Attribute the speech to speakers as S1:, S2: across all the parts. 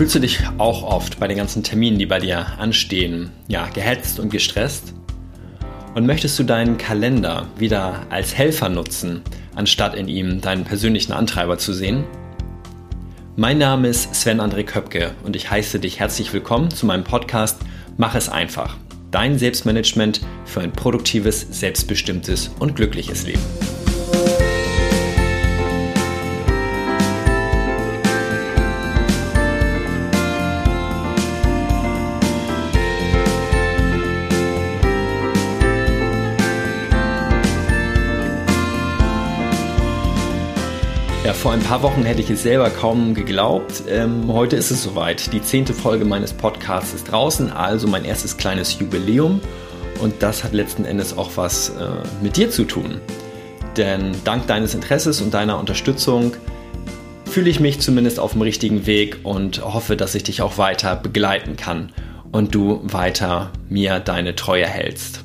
S1: Fühlst du dich auch oft bei den ganzen Terminen, die bei dir anstehen, ja, gehetzt und gestresst? Und möchtest du deinen Kalender wieder als Helfer nutzen, anstatt in ihm deinen persönlichen Antreiber zu sehen? Mein Name ist Sven André Köpke und ich heiße dich herzlich willkommen zu meinem Podcast Mach es einfach. Dein Selbstmanagement für ein produktives, selbstbestimmtes und glückliches Leben. Vor ein paar Wochen hätte ich es selber kaum geglaubt. Ähm, heute ist es soweit. Die zehnte Folge meines Podcasts ist draußen, also mein erstes kleines Jubiläum. Und das hat letzten Endes auch was äh, mit dir zu tun. Denn dank deines Interesses und deiner Unterstützung fühle ich mich zumindest auf dem richtigen Weg und hoffe, dass ich dich auch weiter begleiten kann und du weiter mir deine Treue hältst.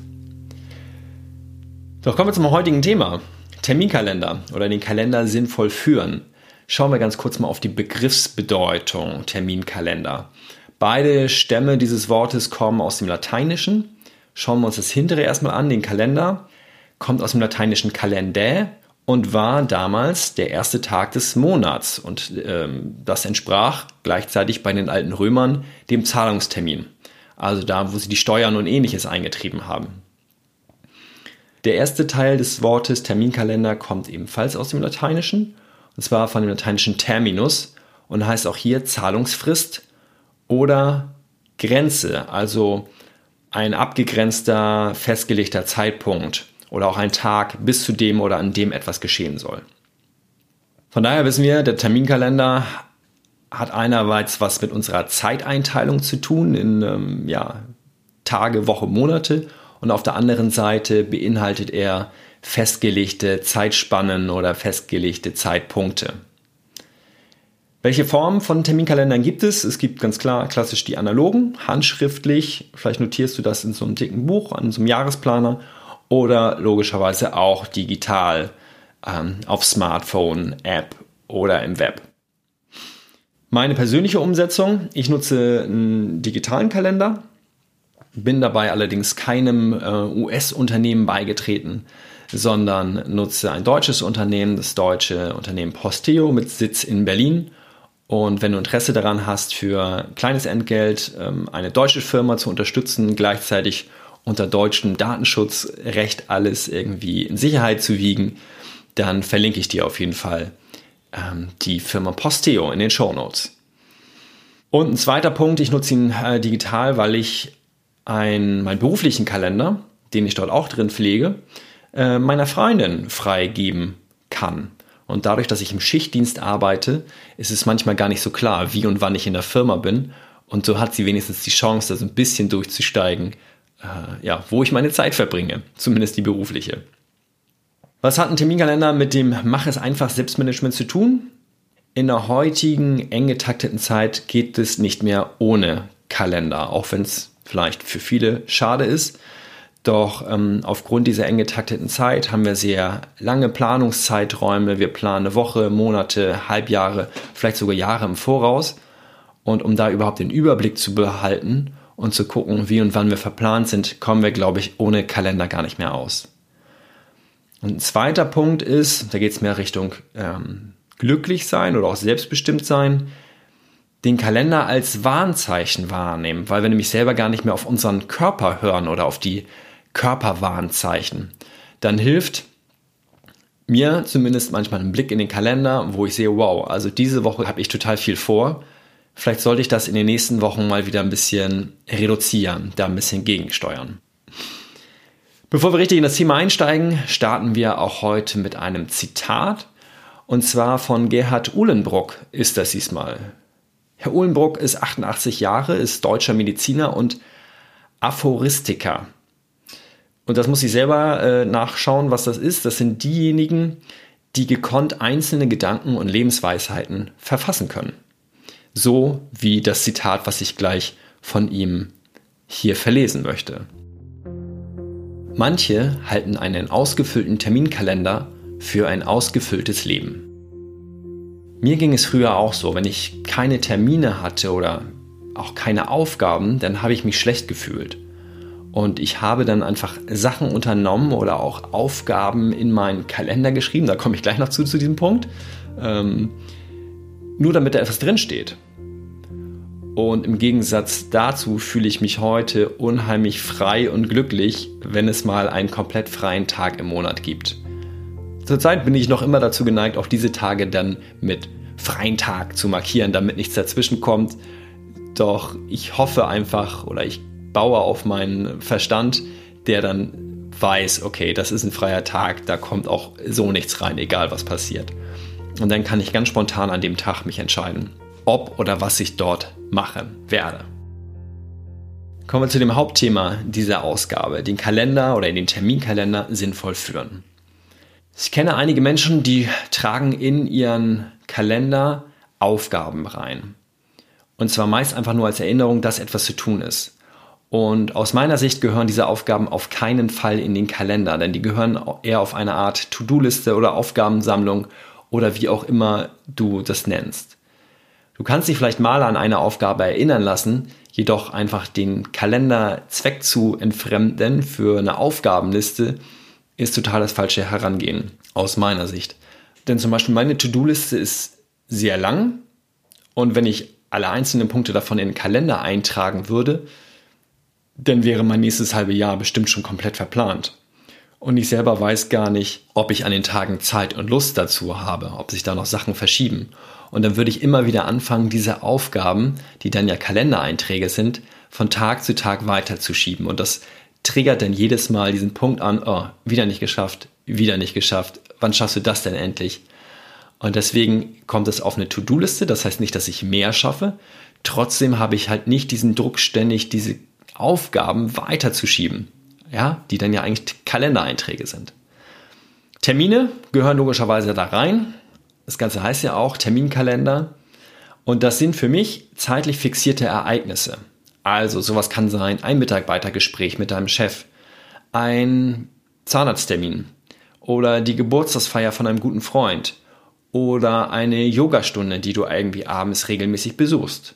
S1: Doch kommen wir zum heutigen Thema. Terminkalender oder den Kalender sinnvoll führen. Schauen wir ganz kurz mal auf die Begriffsbedeutung Terminkalender. Beide Stämme dieses Wortes kommen aus dem Lateinischen. Schauen wir uns das hintere erstmal an, den Kalender. Kommt aus dem lateinischen Kalendä und war damals der erste Tag des Monats. Und ähm, das entsprach gleichzeitig bei den alten Römern dem Zahlungstermin. Also da, wo sie die Steuern und ähnliches eingetrieben haben. Der erste Teil des Wortes Terminkalender kommt ebenfalls aus dem Lateinischen, und zwar von dem lateinischen Terminus und heißt auch hier Zahlungsfrist oder Grenze, also ein abgegrenzter, festgelegter Zeitpunkt oder auch ein Tag, bis zu dem oder an dem etwas geschehen soll. Von daher wissen wir, der Terminkalender hat einerseits was mit unserer Zeiteinteilung zu tun in ähm, ja, Tage, Woche, Monate und auf der anderen Seite beinhaltet er festgelegte Zeitspannen oder festgelegte Zeitpunkte. Welche Formen von Terminkalendern gibt es? Es gibt ganz klar klassisch die analogen, handschriftlich. Vielleicht notierst du das in so einem dicken Buch, an so einem Jahresplaner oder logischerweise auch digital ähm, auf Smartphone, App oder im Web. Meine persönliche Umsetzung, ich nutze einen digitalen Kalender, bin dabei allerdings keinem äh, US-Unternehmen beigetreten, sondern nutze ein deutsches Unternehmen, das deutsche Unternehmen Posteo mit Sitz in Berlin. Und wenn du Interesse daran hast, für kleines Entgelt ähm, eine deutsche Firma zu unterstützen, gleichzeitig unter deutschem Datenschutzrecht alles irgendwie in Sicherheit zu wiegen, dann verlinke ich dir auf jeden Fall ähm, die Firma Posteo in den Show Notes. Und ein zweiter Punkt, ich nutze ihn äh, digital, weil ich ein, meinen beruflichen Kalender, den ich dort auch drin pflege, äh, meiner Freundin freigeben kann. Und dadurch, dass ich im Schichtdienst arbeite, ist es manchmal gar nicht so klar, wie und wann ich in der Firma bin. Und so hat sie wenigstens die Chance, da so ein bisschen durchzusteigen, äh, ja, wo ich meine Zeit verbringe, zumindest die berufliche. Was hat ein Terminkalender mit dem Mach es einfach Selbstmanagement zu tun? In der heutigen eng getakteten Zeit geht es nicht mehr ohne Kalender, auch wenn es vielleicht für viele schade ist. Doch ähm, aufgrund dieser eng getakteten Zeit haben wir sehr lange Planungszeiträume. Wir planen eine Woche, Monate, Halbjahre, vielleicht sogar Jahre im Voraus. Und um da überhaupt den Überblick zu behalten und zu gucken, wie und wann wir verplant sind, kommen wir, glaube ich, ohne Kalender gar nicht mehr aus. Und ein zweiter Punkt ist, da geht es mehr Richtung ähm, glücklich sein oder auch selbstbestimmt sein den Kalender als Warnzeichen wahrnehmen, weil wir nämlich selber gar nicht mehr auf unseren Körper hören oder auf die Körperwarnzeichen. Dann hilft mir zumindest manchmal ein Blick in den Kalender, wo ich sehe, wow, also diese Woche habe ich total viel vor. Vielleicht sollte ich das in den nächsten Wochen mal wieder ein bisschen reduzieren, da ein bisschen gegensteuern. Bevor wir richtig in das Thema einsteigen, starten wir auch heute mit einem Zitat. Und zwar von Gerhard Uhlenbrock ist das diesmal. Herr Uhlenbrock ist 88 Jahre, ist deutscher Mediziner und Aphoristiker. Und das muss ich selber äh, nachschauen, was das ist. Das sind diejenigen, die gekonnt einzelne Gedanken und Lebensweisheiten verfassen können. So wie das Zitat, was ich gleich von ihm hier verlesen möchte. Manche halten einen ausgefüllten Terminkalender für ein ausgefülltes Leben. Mir ging es früher auch so, wenn ich keine Termine hatte oder auch keine Aufgaben, dann habe ich mich schlecht gefühlt. Und ich habe dann einfach Sachen unternommen oder auch Aufgaben in meinen Kalender geschrieben. Da komme ich gleich noch zu, zu diesem Punkt. Ähm, nur damit da etwas drinsteht. Und im Gegensatz dazu fühle ich mich heute unheimlich frei und glücklich, wenn es mal einen komplett freien Tag im Monat gibt. Zurzeit bin ich noch immer dazu geneigt, auch diese Tage dann mit freien Tag zu markieren, damit nichts dazwischen kommt. Doch ich hoffe einfach oder ich baue auf meinen Verstand, der dann weiß, okay, das ist ein freier Tag, da kommt auch so nichts rein, egal was passiert. Und dann kann ich ganz spontan an dem Tag mich entscheiden, ob oder was ich dort machen werde. Kommen wir zu dem Hauptthema dieser Ausgabe, den Kalender oder den Terminkalender sinnvoll führen. Ich kenne einige Menschen, die tragen in ihren Kalender Aufgaben rein. Und zwar meist einfach nur als Erinnerung, dass etwas zu tun ist. Und aus meiner Sicht gehören diese Aufgaben auf keinen Fall in den Kalender, denn die gehören eher auf eine Art To-Do-Liste oder Aufgabensammlung oder wie auch immer du das nennst. Du kannst dich vielleicht mal an eine Aufgabe erinnern lassen, jedoch einfach den Kalenderzweck zu entfremden für eine Aufgabenliste ist total das falsche Herangehen, aus meiner Sicht. Denn zum Beispiel meine To-Do-Liste ist sehr lang und wenn ich alle einzelnen Punkte davon in den Kalender eintragen würde, dann wäre mein nächstes halbe Jahr bestimmt schon komplett verplant. Und ich selber weiß gar nicht, ob ich an den Tagen Zeit und Lust dazu habe, ob sich da noch Sachen verschieben. Und dann würde ich immer wieder anfangen, diese Aufgaben, die dann ja Kalendereinträge sind, von Tag zu Tag weiterzuschieben. Und das triggert dann jedes Mal diesen Punkt an, oh, wieder nicht geschafft, wieder nicht geschafft. Wann schaffst du das denn endlich? Und deswegen kommt es auf eine To-Do-Liste. Das heißt nicht, dass ich mehr schaffe. Trotzdem habe ich halt nicht diesen Druck, ständig diese Aufgaben weiterzuschieben. Ja, die dann ja eigentlich Kalendereinträge sind. Termine gehören logischerweise da rein. Das Ganze heißt ja auch Terminkalender. Und das sind für mich zeitlich fixierte Ereignisse. Also sowas kann sein ein Mitarbeitergespräch mit deinem Chef, ein Zahnarzttermin oder die Geburtstagsfeier von einem guten Freund oder eine Yogastunde, die du irgendwie abends regelmäßig besuchst.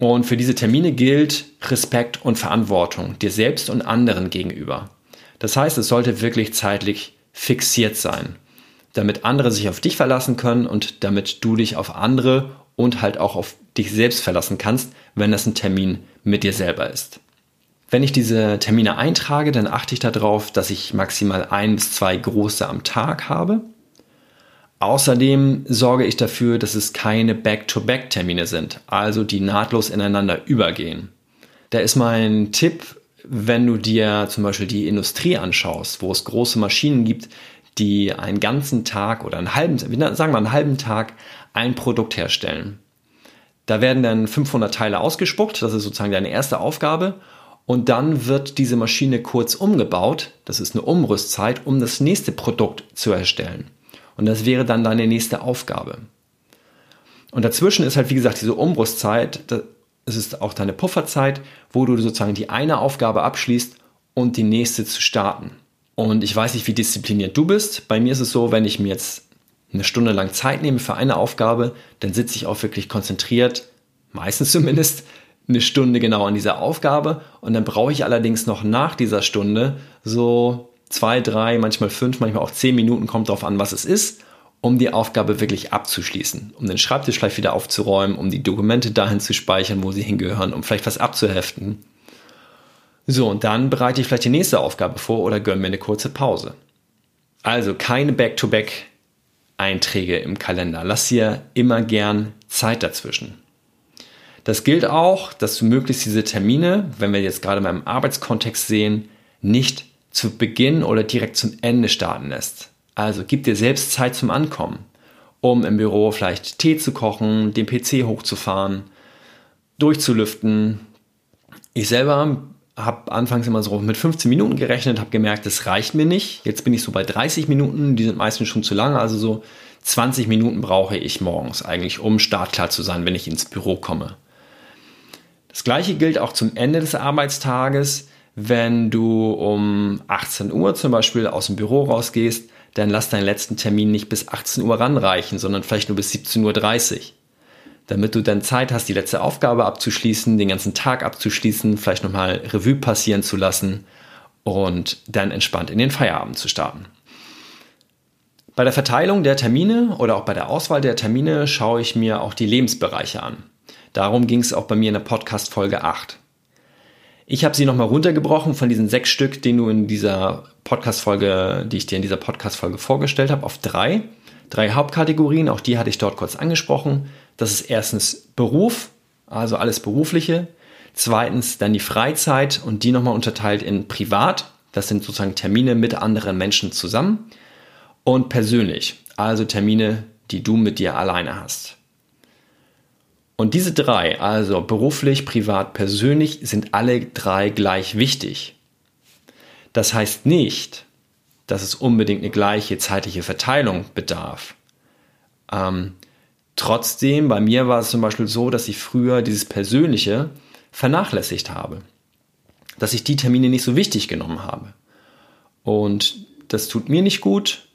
S1: Und für diese Termine gilt Respekt und Verantwortung dir selbst und anderen gegenüber. Das heißt, es sollte wirklich zeitlich fixiert sein, damit andere sich auf dich verlassen können und damit du dich auf andere und halt auch auf dich selbst verlassen kannst, wenn das ein Termin mit dir selber ist. Wenn ich diese Termine eintrage, dann achte ich darauf, dass ich maximal ein bis zwei große am Tag habe. Außerdem sorge ich dafür, dass es keine Back-to-Back-Termine sind, also die nahtlos ineinander übergehen. Da ist mein Tipp, wenn du dir zum Beispiel die Industrie anschaust, wo es große Maschinen gibt, die einen ganzen Tag oder einen halben, sagen wir einen halben Tag ein Produkt herstellen. Da werden dann 500 Teile ausgespuckt, das ist sozusagen deine erste Aufgabe. Und dann wird diese Maschine kurz umgebaut, das ist eine Umrüstzeit, um das nächste Produkt zu erstellen. Und das wäre dann deine nächste Aufgabe. Und dazwischen ist halt, wie gesagt, diese Umrüstzeit, es ist auch deine Pufferzeit, wo du sozusagen die eine Aufgabe abschließt und die nächste zu starten. Und ich weiß nicht, wie diszipliniert du bist. Bei mir ist es so, wenn ich mir jetzt eine Stunde lang Zeit nehme für eine Aufgabe, dann sitze ich auch wirklich konzentriert, meistens zumindest, eine Stunde genau an dieser Aufgabe und dann brauche ich allerdings noch nach dieser Stunde so zwei, drei, manchmal fünf, manchmal auch zehn Minuten, kommt darauf an, was es ist, um die Aufgabe wirklich abzuschließen, um den Schreibtisch vielleicht wieder aufzuräumen, um die Dokumente dahin zu speichern, wo sie hingehören, um vielleicht was abzuheften. So, und dann bereite ich vielleicht die nächste Aufgabe vor oder gönne mir eine kurze Pause. Also keine Back-to-Back Einträge im Kalender. Lass dir immer gern Zeit dazwischen. Das gilt auch, dass du möglichst diese Termine, wenn wir jetzt gerade mal im Arbeitskontext sehen, nicht zu Beginn oder direkt zum Ende starten lässt. Also gib dir selbst Zeit zum Ankommen, um im Büro vielleicht Tee zu kochen, den PC hochzufahren, durchzulüften. Ich selber habe anfangs immer so mit 15 Minuten gerechnet, habe gemerkt, das reicht mir nicht. Jetzt bin ich so bei 30 Minuten, die sind meistens schon zu lange, also so 20 Minuten brauche ich morgens eigentlich, um startklar zu sein, wenn ich ins Büro komme. Das gleiche gilt auch zum Ende des Arbeitstages. Wenn du um 18 Uhr zum Beispiel aus dem Büro rausgehst, dann lass deinen letzten Termin nicht bis 18 Uhr ranreichen, sondern vielleicht nur bis 17.30 Uhr. Damit du dann Zeit hast, die letzte Aufgabe abzuschließen, den ganzen Tag abzuschließen, vielleicht nochmal Revue passieren zu lassen und dann entspannt in den Feierabend zu starten. Bei der Verteilung der Termine oder auch bei der Auswahl der Termine schaue ich mir auch die Lebensbereiche an. Darum ging es auch bei mir in der Podcast Folge 8. Ich habe sie nochmal runtergebrochen von diesen sechs Stück, die du in dieser Podcast-Folge, die ich dir in dieser Podcast-Folge vorgestellt habe, auf drei. Drei Hauptkategorien, auch die hatte ich dort kurz angesprochen. Das ist erstens Beruf, also alles Berufliche. Zweitens dann die Freizeit und die nochmal unterteilt in Privat. Das sind sozusagen Termine mit anderen Menschen zusammen und persönlich, also Termine, die du mit dir alleine hast. Und diese drei, also beruflich, privat, persönlich, sind alle drei gleich wichtig. Das heißt nicht, dass es unbedingt eine gleiche zeitliche Verteilung bedarf. Ähm, trotzdem, bei mir war es zum Beispiel so, dass ich früher dieses Persönliche vernachlässigt habe. Dass ich die Termine nicht so wichtig genommen habe. Und das tut mir nicht gut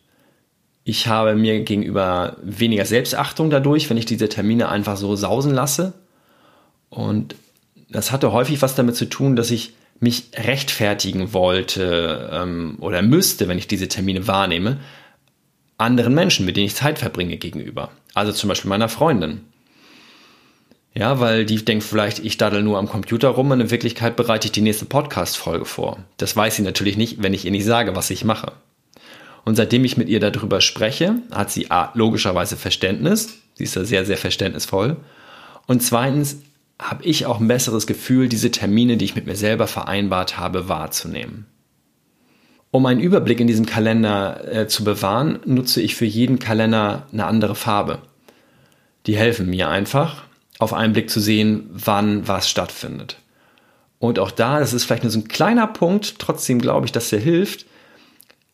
S1: ich habe mir gegenüber weniger Selbstachtung dadurch, wenn ich diese Termine einfach so sausen lasse. Und das hatte häufig was damit zu tun, dass ich mich rechtfertigen wollte ähm, oder müsste, wenn ich diese Termine wahrnehme, anderen Menschen, mit denen ich Zeit verbringe, gegenüber. Also zum Beispiel meiner Freundin. Ja, weil die denkt vielleicht, ich daddel nur am Computer rum und in Wirklichkeit bereite ich die nächste Podcast-Folge vor. Das weiß sie natürlich nicht, wenn ich ihr nicht sage, was ich mache. Und seitdem ich mit ihr darüber spreche, hat sie A, logischerweise Verständnis. Sie ist da sehr, sehr verständnisvoll. Und zweitens habe ich auch ein besseres Gefühl, diese Termine, die ich mit mir selber vereinbart habe, wahrzunehmen. Um einen Überblick in diesem Kalender äh, zu bewahren, nutze ich für jeden Kalender eine andere Farbe. Die helfen mir einfach, auf einen Blick zu sehen, wann was stattfindet. Und auch da, das ist vielleicht nur so ein kleiner Punkt, trotzdem glaube ich, dass der hilft,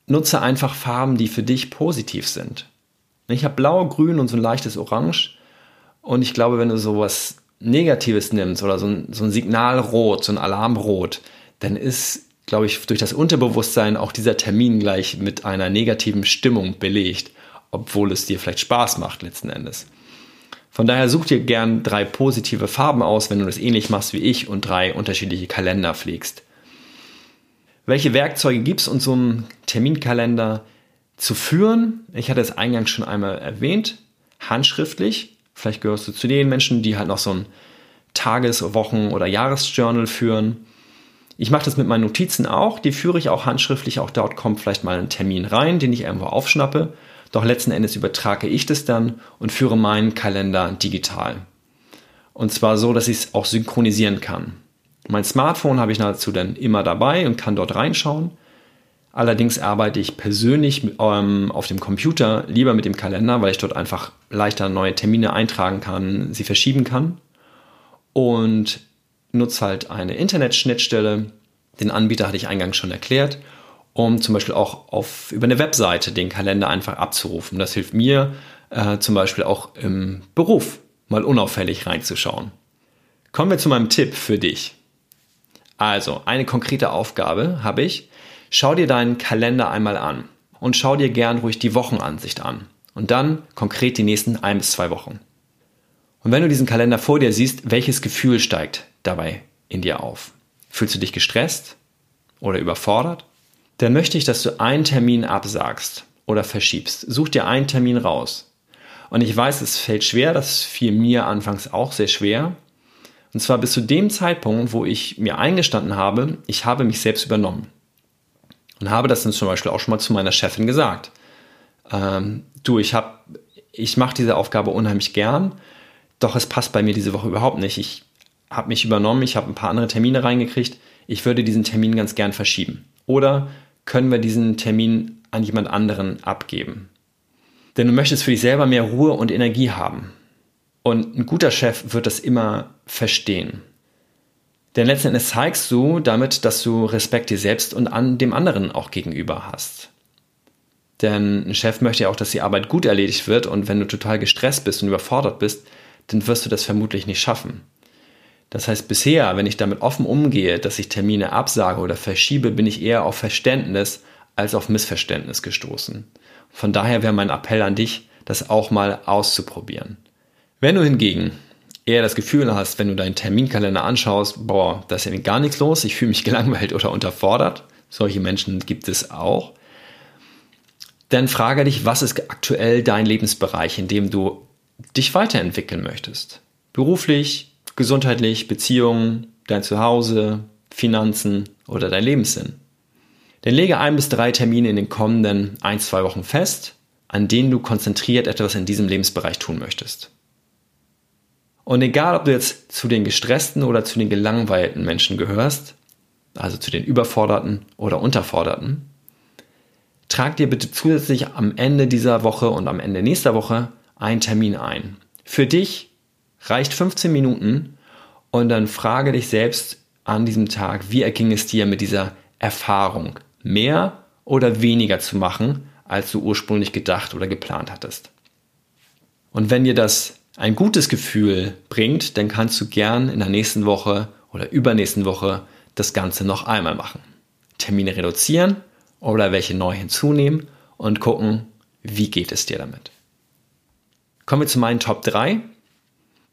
S1: nutze einfach Farben, die für dich positiv sind. Ich habe blau, grün und so ein leichtes Orange. Und ich glaube, wenn du sowas Negatives nimmst oder so ein, so ein Signalrot, so ein Alarmrot, dann ist, glaube ich, durch das Unterbewusstsein auch dieser Termin gleich mit einer negativen Stimmung belegt, obwohl es dir vielleicht Spaß macht letzten Endes. Von daher such dir gern drei positive Farben aus, wenn du das ähnlich machst wie ich und drei unterschiedliche Kalender pflegst. Welche Werkzeuge gibt es, um so einen Terminkalender zu führen? Ich hatte es eingangs schon einmal erwähnt, handschriftlich. Vielleicht gehörst du zu den Menschen, die halt noch so ein Tages-, Wochen- oder Jahresjournal führen. Ich mache das mit meinen Notizen auch, die führe ich auch handschriftlich, auch dort kommt vielleicht mal ein Termin rein, den ich irgendwo aufschnappe. Doch letzten Endes übertrage ich das dann und führe meinen Kalender digital. Und zwar so, dass ich es auch synchronisieren kann. Mein Smartphone habe ich nahezu dann immer dabei und kann dort reinschauen. Allerdings arbeite ich persönlich ähm, auf dem Computer lieber mit dem Kalender, weil ich dort einfach leichter neue Termine eintragen kann, sie verschieben kann. Und nutze halt eine Internetschnittstelle. Den Anbieter hatte ich eingangs schon erklärt, um zum Beispiel auch auf, über eine Webseite den Kalender einfach abzurufen. Das hilft mir äh, zum Beispiel auch im Beruf mal unauffällig reinzuschauen. Kommen wir zu meinem Tipp für dich. Also, eine konkrete Aufgabe habe ich. Schau dir deinen Kalender einmal an und schau dir gern ruhig die Wochenansicht an. Und dann konkret die nächsten ein bis zwei Wochen. Und wenn du diesen Kalender vor dir siehst, welches Gefühl steigt dabei in dir auf? Fühlst du dich gestresst oder überfordert? Dann möchte ich, dass du einen Termin absagst oder verschiebst. Such dir einen Termin raus. Und ich weiß, es fällt schwer, das fiel mir anfangs auch sehr schwer, und zwar bis zu dem Zeitpunkt, wo ich mir eingestanden habe, ich habe mich selbst übernommen. Und habe das dann zum Beispiel auch schon mal zu meiner Chefin gesagt. Ähm, du, ich habe, ich mache diese Aufgabe unheimlich gern, doch es passt bei mir diese Woche überhaupt nicht. Ich habe mich übernommen, ich habe ein paar andere Termine reingekriegt. Ich würde diesen Termin ganz gern verschieben. Oder können wir diesen Termin an jemand anderen abgeben? Denn du möchtest für dich selber mehr Ruhe und Energie haben. Und ein guter Chef wird das immer verstehen. Denn letzten Endes zeigst du damit, dass du Respekt dir selbst und an dem anderen auch gegenüber hast. Denn ein Chef möchte ja auch, dass die Arbeit gut erledigt wird und wenn du total gestresst bist und überfordert bist, dann wirst du das vermutlich nicht schaffen. Das heißt, bisher, wenn ich damit offen umgehe, dass ich Termine absage oder verschiebe, bin ich eher auf Verständnis als auf Missverständnis gestoßen. Von daher wäre mein Appell an dich, das auch mal auszuprobieren. Wenn du hingegen eher das Gefühl hast, wenn du deinen Terminkalender anschaust, boah, da ist ja gar nichts los, ich fühle mich gelangweilt oder unterfordert, solche Menschen gibt es auch, dann frage dich, was ist aktuell dein Lebensbereich, in dem du dich weiterentwickeln möchtest? Beruflich, gesundheitlich, Beziehungen, dein Zuhause, Finanzen oder dein Lebenssinn? Dann lege ein bis drei Termine in den kommenden ein, zwei Wochen fest, an denen du konzentriert etwas in diesem Lebensbereich tun möchtest. Und egal, ob du jetzt zu den gestressten oder zu den gelangweilten Menschen gehörst, also zu den überforderten oder unterforderten, trag dir bitte zusätzlich am Ende dieser Woche und am Ende nächster Woche einen Termin ein. Für dich reicht 15 Minuten und dann frage dich selbst an diesem Tag, wie erging es dir mit dieser Erfahrung, mehr oder weniger zu machen, als du ursprünglich gedacht oder geplant hattest. Und wenn dir das ein gutes Gefühl bringt, dann kannst du gern in der nächsten Woche oder übernächsten Woche das Ganze noch einmal machen. Termine reduzieren oder welche neu hinzunehmen und gucken, wie geht es dir damit. Kommen wir zu meinen Top 3.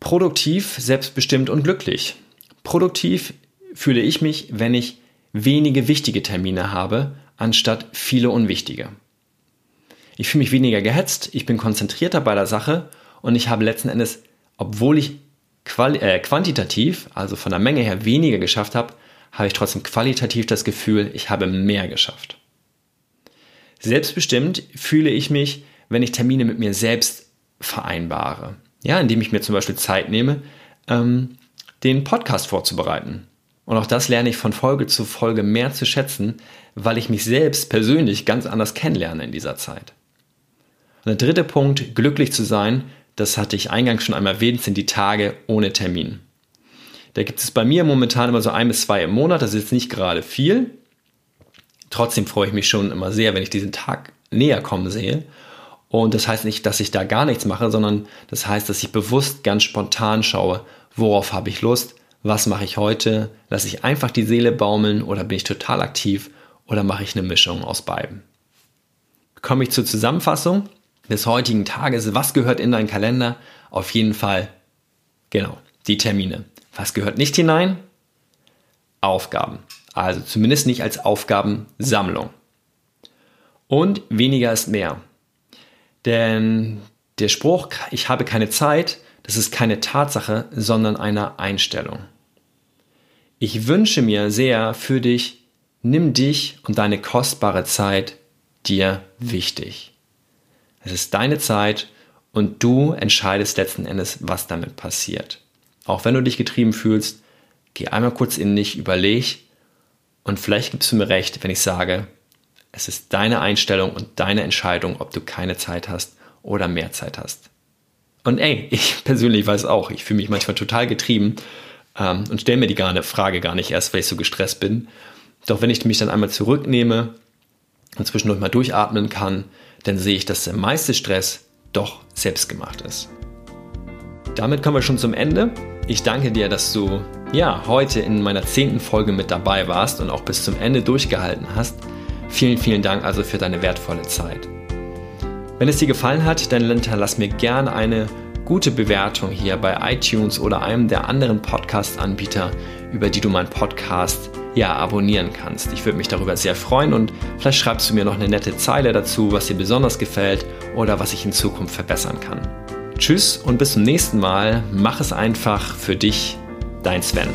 S1: Produktiv, selbstbestimmt und glücklich. Produktiv fühle ich mich, wenn ich wenige wichtige Termine habe, anstatt viele unwichtige. Ich fühle mich weniger gehetzt, ich bin konzentrierter bei der Sache und ich habe letzten Endes, obwohl ich äh, quantitativ, also von der Menge her weniger geschafft habe, habe ich trotzdem qualitativ das Gefühl, ich habe mehr geschafft. Selbstbestimmt fühle ich mich, wenn ich Termine mit mir selbst vereinbare. Ja, indem ich mir zum Beispiel Zeit nehme, ähm, den Podcast vorzubereiten. Und auch das lerne ich von Folge zu Folge mehr zu schätzen, weil ich mich selbst persönlich ganz anders kennenlerne in dieser Zeit. Und der dritte Punkt, glücklich zu sein, das hatte ich eingangs schon einmal erwähnt, sind die Tage ohne Termin. Da gibt es bei mir momentan immer so ein bis zwei im Monat, das ist jetzt nicht gerade viel. Trotzdem freue ich mich schon immer sehr, wenn ich diesen Tag näher kommen sehe. Und das heißt nicht, dass ich da gar nichts mache, sondern das heißt, dass ich bewusst ganz spontan schaue, worauf habe ich Lust, was mache ich heute, lasse ich einfach die Seele baumeln oder bin ich total aktiv oder mache ich eine Mischung aus beiden. Komme ich zur Zusammenfassung des heutigen Tages. Was gehört in deinen Kalender? Auf jeden Fall, genau, die Termine. Was gehört nicht hinein? Aufgaben. Also zumindest nicht als Aufgabensammlung. Und weniger ist mehr. Denn der Spruch, ich habe keine Zeit, das ist keine Tatsache, sondern eine Einstellung. Ich wünsche mir sehr für dich, nimm dich und deine kostbare Zeit dir wichtig. Es ist deine Zeit und du entscheidest letzten Endes, was damit passiert. Auch wenn du dich getrieben fühlst, geh einmal kurz in dich, überleg und vielleicht gibst du mir recht, wenn ich sage, es ist deine Einstellung und deine Entscheidung, ob du keine Zeit hast oder mehr Zeit hast. Und ey, ich persönlich weiß auch, ich fühle mich manchmal total getrieben ähm, und stelle mir die gar, Frage gar nicht erst, weil ich so gestresst bin. Doch wenn ich mich dann einmal zurücknehme und zwischendurch mal durchatmen kann, dann sehe ich, dass der meiste Stress doch selbst gemacht ist. Damit kommen wir schon zum Ende. Ich danke dir, dass du ja heute in meiner zehnten Folge mit dabei warst und auch bis zum Ende durchgehalten hast. Vielen, vielen Dank also für deine wertvolle Zeit. Wenn es dir gefallen hat, dann hinterlass mir gerne eine gute Bewertung hier bei iTunes oder einem der anderen Podcast-Anbieter, über die du meinen Podcast ja abonnieren kannst. Ich würde mich darüber sehr freuen und vielleicht schreibst du mir noch eine nette Zeile dazu, was dir besonders gefällt oder was ich in Zukunft verbessern kann. Tschüss und bis zum nächsten Mal. Mach es einfach für dich, dein Sven.